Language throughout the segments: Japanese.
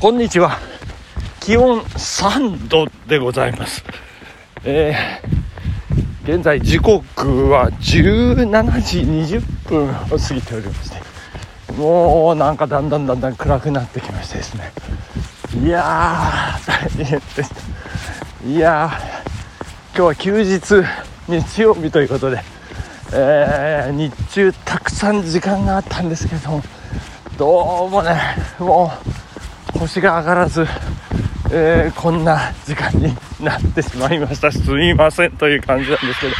こんにちは。気温3度でございます。えー、現在時刻は17時20分を過ぎておりまして、もうなんかだんだんだんだん暗くなってきましてですね。いやー、大変でした。いやー、今日は休日、日曜日ということで、えー、日中たくさん時間があったんですけども、どうもね、もう、星が上がらず、えー、こんな時間になってしまいました。すみませんという感じなんですけど、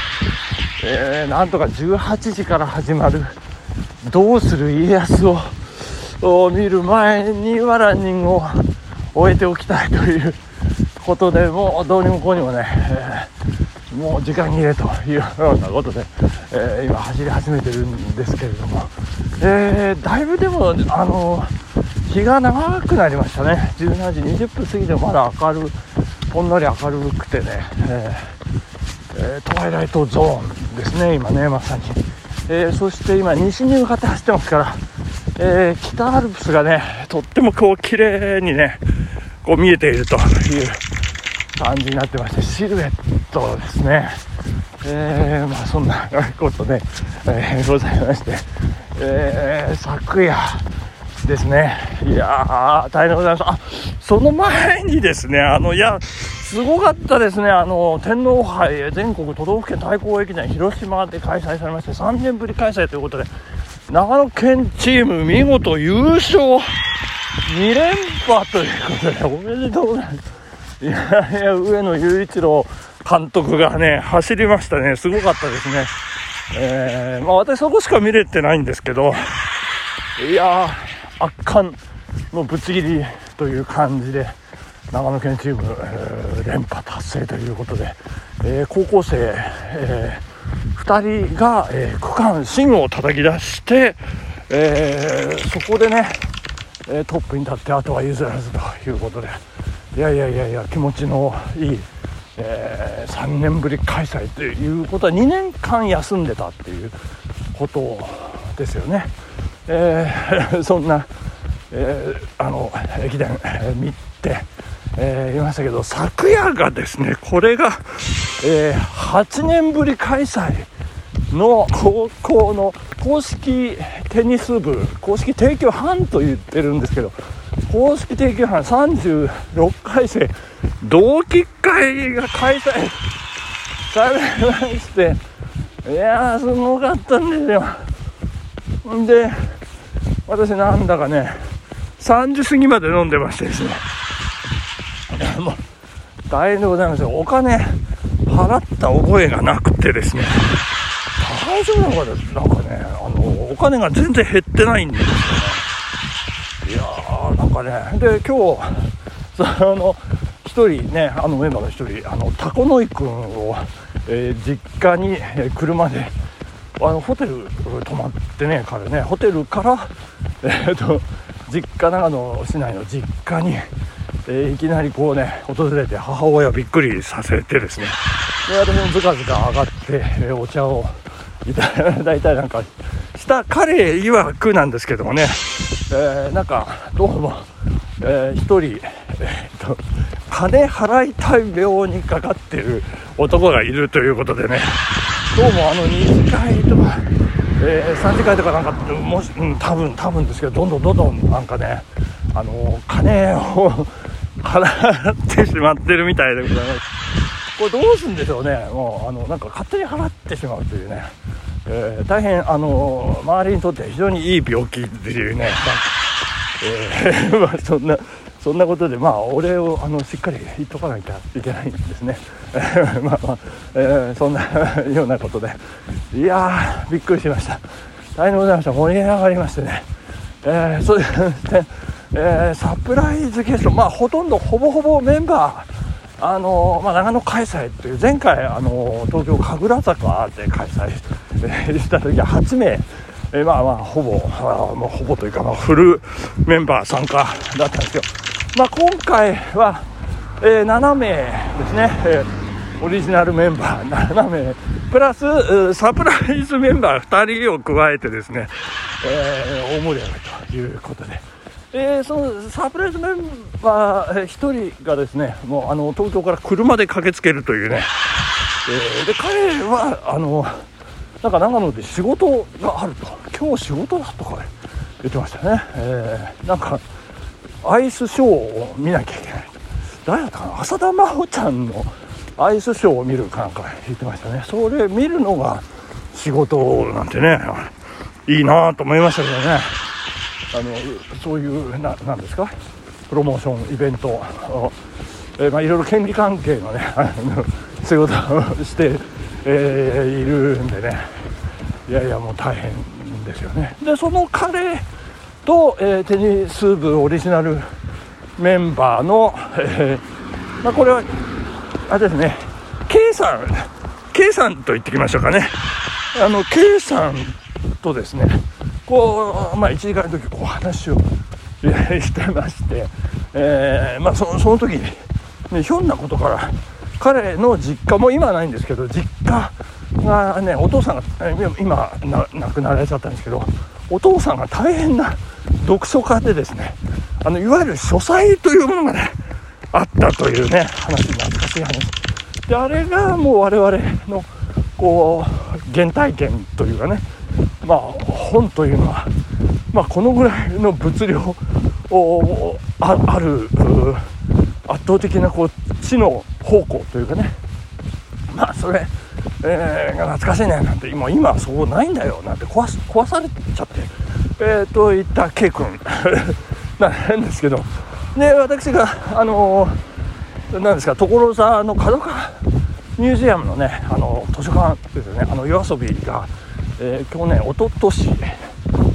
えー、なんとか18時から始まる「どうする家康を」を見る前にはランニングを終えておきたいということでもうどうにもこうにもね、えー、もう時間切れというようなことで、え、今走り始めてるんですけれども、えー、だいぶでもあの日が長くなりましたね。17時20分過ぎてまだ明るほんのり明るくてね、えー、トワイライトゾーンですね今ねまさに、えー、そして今西に向かって走ってますから、え北アルプスがねとってもこう綺麗にねこう見えているという感じになってましてシルエットですね。えー、まあそんなことで、えー、ございまして、えー、昨夜ですね。いやー、大変でございます。あ、その前にですね、あの、いや、すごかったですね。あの、天皇杯全国都道府県対抗駅伝広島で開催されまして、3年ぶり開催ということで、長野県チーム見事優勝2連覇ということで、おめでとうございます。いやいや、上野雄一郎監督がね、走りましたね。すごかったですね。えー、まあ私そこしか見れてないんですけど、いやー、圧巻のぶつ切りという感じで長野県チーム、えー、連覇達成ということで、えー、高校生、えー、2人が、え区間新を叩き出して、えそこでね、トップに立ってあとは譲らずということでいやいやいやいや気持ちのいい、え3年ぶり開催ということは2年間休んでたっていうことですよね。えー、そんな、えー、あの駅伝、えー、見て、えー、いましたけど昨夜がですねこれが、えー、8年ぶり開催の高校の公式テニス部公式提供班と言ってるんですけど公式提供班36回生同期会が開催 されましていやーすごかったんですよ。で私なんだかね3時過ぎまで飲んでましてですね。もう大変でございますよ。お金払った覚えがなくてですね。大丈夫なのかでなんかねあのお金が全然減ってないんですよね。いやーなんかね。で今日その1人ねあのメンバーの1人あのタコノイ君を、えー、実家に、え、車であのホテル泊まってね彼ね。ホテルからえーと、実家長野市内の実家に、えー、いきなりこうね訪れて母親をびっくりさせてですね。で私もずかずか上がって、えー、お茶をいただいたりなんかした彼曰くなんですけどもね、えー、なんかどうも、えー、1人、えーと、金払いたい病にかかってる男がいるということでね。どうもあの2次会とかえー、3次会とかなんかもし、うん、多分多分ですけどどんどんどんどんなんかねあの金を払ってしまってるみたいでございます。これどうするんでしょうね。もうあのなんか勝手に払ってしまうというね、えー、大変あの周りにとって非常にいい病気っていうねえー、まあそんなそんなことでまあお礼をあのしっかり言っとかなきゃいけないんですね。まあまあ、えー、そんなようなことで。いやびっくりしました。大変でございました。盛り上がりましてね。えー、そうですね、えー、サプライズゲスト。まあほとんどほぼほぼメンバー。あのまあ、長野開催という前回あの東京神楽坂で開催。した時は8名。えー、まあまあほぼ、まあ、ほぼというか、まあ、フルメンバー参加だったんですよ。まあ、今回は、えー、7名ですね、えー、オリジナルメンバー7名。プラスサプライズメンバー2人を加えてですね、えー、大盛り上がりということで、えー、そのサプライズメンバー1人がですねもうあの東京から車で駆けつけるというね、えー、で彼はあのなんか長野で仕事があると。今日仕事だとか言ってましたね、えー、なんかアイスショーを見なきゃいけない。誰だったかな？浅田真央ちゃんのアイスショーを見るかなんか言ってましたね。それ見るのが仕事なんてねいいなと思いましたけどね。あのそういうななんですか？プロモーションイベントえー、まあ、いろいろ権利関係のね仕事をして、えー、いるんでね。いやいやもう大変ですよね。でその彼と、えー、テニス部オリジナルメンバーの、えー、まあ、これはあれですね K さん K さんと言ってきましょうかね。あの K さんとですねこう、まあ、1時間の時こう話をしてまして、えー、まあ、そその時、ね、ひょんなことから彼の実家も今はないんですけど実家がねお父さんが今亡くなられちゃったんですけどお父さんが大変な読書家でですねあのいわゆる書斎というものがねあったというね話懐かしい話であれがもう我々のこう原体験というかねまあ本というのは、まあ、このぐらいの物量をある圧倒的なこう知の方向というかね。まあそれ、えー、が懐かしいねなんて今今そうないんだよなんて壊す壊されちゃって。えー、といった K 君 なんですけど。で私があのー、なんですか所沢の角川ミュージアムのねあの図書館ですよね。あの夜遊びが、えー、去年一昨年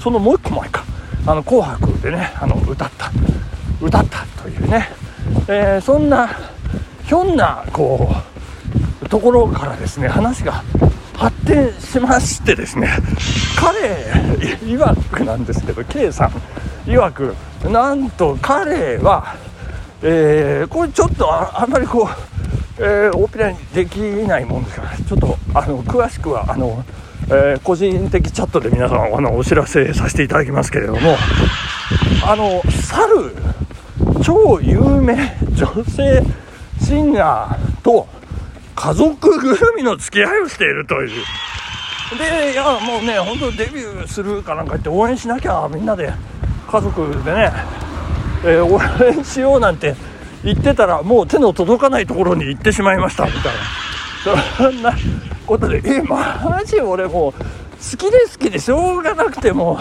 そのもう一個前か。あの紅白でねあの歌った歌ったというね、えー、そんなひょんなこうところからですね話が発展しましてですね彼曰くなんですけど K さん曰くなんと彼は、えー、これちょっとあんまりこう、えー、オペラにできないもんですからちょっとあの詳しくはあの、えー、個人的チャットで皆さんあのお知らせさせていただきますけれどもあの猿超有名女性シンガーと家族ぐるみの付き合いをしているという。で、いや、もうね、本当デビューするかなんか言って応援しなきゃ、みんなで、家族でね、えー、応援しようなんて言ってたら、もう手の届かないところに行ってしまいました、みたいな。そんなことで、え、マジ俺もう、好きで好きでしょうがなくても、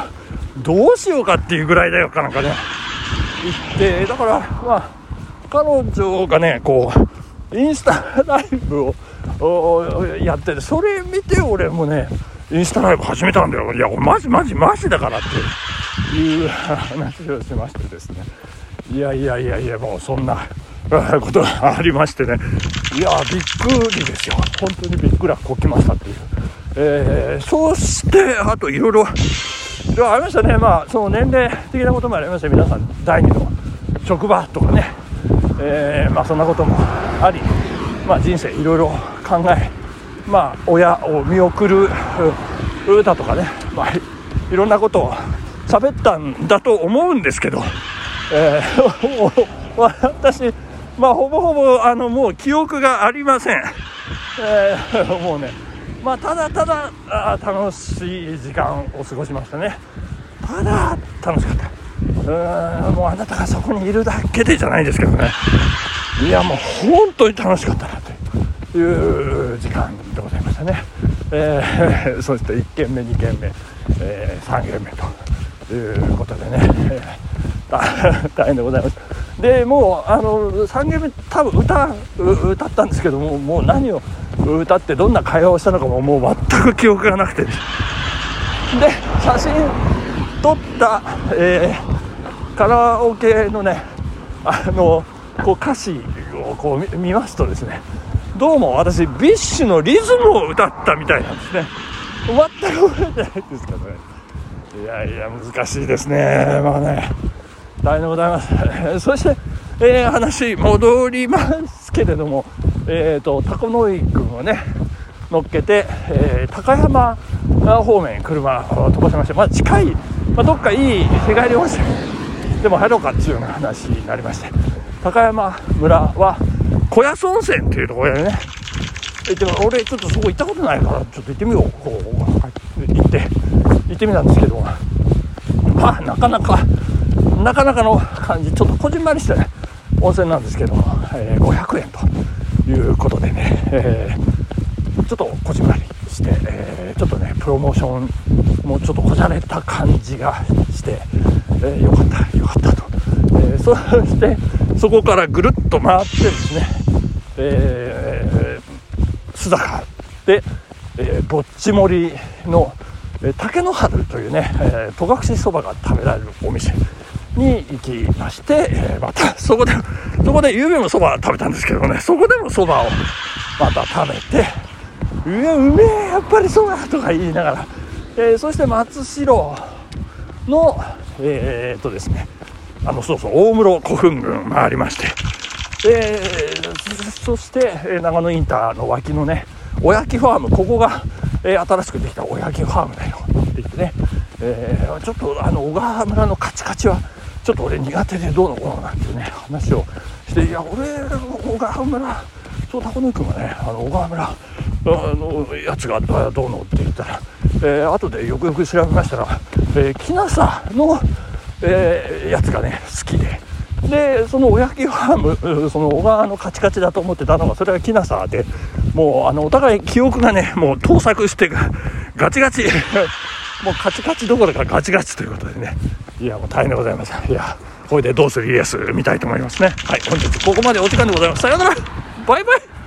どうしようかっていうぐらいだよかなんかね、言って、だから、まあ、彼女がね、こう、インスタライブをやっててそれ見て俺もねインスタライブ始めたんだよ。いやマジマジマジだからっていう話をしましてですね。いやいやいやいやもうそんな ことがありましてね。いやびっくりですよ。本当にびっくらこきましたっていう、えー、そしてあといろいろありましたね。まあその年齢的なこともありました。皆さん第二の職場とかね。えー、まあ、そんなこともあり、まあ、人生いろいろ考え、まあ、親を見送る歌とかね、まあ、いろんなことを喋ったんだと思うんですけど、えー、私、まあ、ほぼほぼあのもう記憶がありません、えー、もうね、まあ、ただただ楽しい時間を過ごしましたね。ただ楽しかった。うんもうあなたがそこにいるだけでじゃないですけどね。いやもう本当に楽しかったなという時間でございましたね、えー、そして1軒目2軒目、えー、3軒目ということでね、えー、大 変でございますでもうあの3軒目多分歌歌ったんですけどももう何を歌ってどんな会話をしたのかももう全く記憶がなくて。で写真撮った、えーカラオケのねあのこう歌詞をこう見ますとですねどうも私 BiSHのリズムを歌ったみたいなんですね。全く覚えてないですけどね。いやいや難しいですね。まあね。大変でございます。そして、えー、話戻りますけれどもえっ、ー、とタコノイ君をね乗っけて、えー、高山方面車を飛ばしましてまあ近い、まあ、どっかいい日帰り温泉でも入ろうかっていうような話になりまして。高山村は小安温泉っていうところでね。行って俺ちょっとそこ行ったことないからちょっと行ってみよう。こう行って行ってみたんですけど。まあなかなかなかなかの感じ。ちょっとこじんまりしたね。温泉なんですけど。も、えー、500円ということでね、えー、ちょっとこじんまりして、えー、ちょっとねプロモーションもちょっとこじゃれた感じがして、えー、よかったよかったと、えー、そしてそこからぐるっと回ってですね、えー、須坂で、えー、ぼっち盛りの竹の春というね、え、戸隠そばが食べられるお店に行きまして、えー、またそこでそこでゆうべもそば食べたんですけどねそこでもそばをまた食べてうわうめえやっぱりそばとか言いながら、えー、そして松代のえー、っとですねあのそうそう大室古墳群回りまして、えー、そして長野インターの脇のねおやきファームここが、えー、新しくできたおやきファームだよって言ってね、えー、ちょっとあの小川村のカチカチはちょっと俺苦手でどうのこうのなんていうね話をしていや俺小川村そう高野君はねあの小川村あのやつがどうのって言ったら、えー、後でよくよく調べましたら、えー、木 NASA の、えー、やつがね好きで。でそのおやきファームその小川のカチカチだと思ってたのがそれがきなさで。もうあのお互い記憶がねもう盗作してガチガチ。もうカチカチどころかガチガチということでね。いやもう大変でございますいやこれでどうするイエス見たいと思いますね。はい本日ここまでお時間でございます。さようなら。バイバイ。